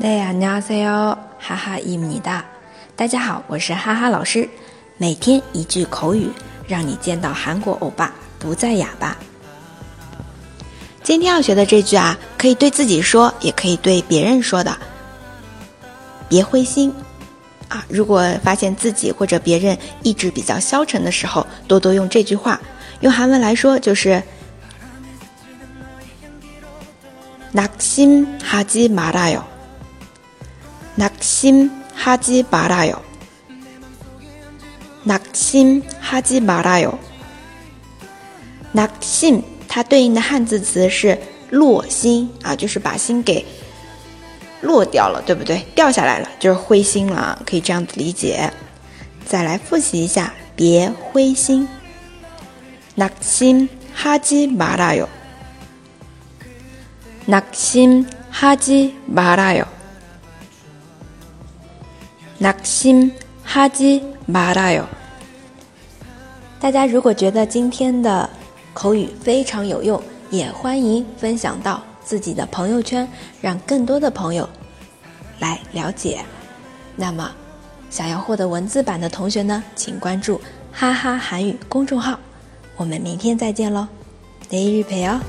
大家好，哈哈伊米哒。大家好，我是哈哈老师。每天一句口语，让你见到韩国欧巴不再哑巴。今天要学的这句啊，可以对自己说，也可以对别人说的。别灰心啊！如果发现自己或者别人意志比较消沉的时候，多多用这句话。用韩文来说就是낙심하지말아 요。 낙심하지말아 요。 낙심하지말아 요。 낙 심， 它对应的汉字词是落心啊，就是把心给落掉了，对不对？掉下来了，就是灰心了，可以这样子理解。再来复习一下，别灰心。낙심하지말아 요。 낙심하지말아 요。 낙심하지말아 요。 大家如果觉得今天的口语非常有用，也欢迎分享到自己的朋友圈，让更多的朋友来了解。那么，想要获得文字版的同学呢，请关注“哈哈韩语”公众号。我们明天再见喽，내일봬요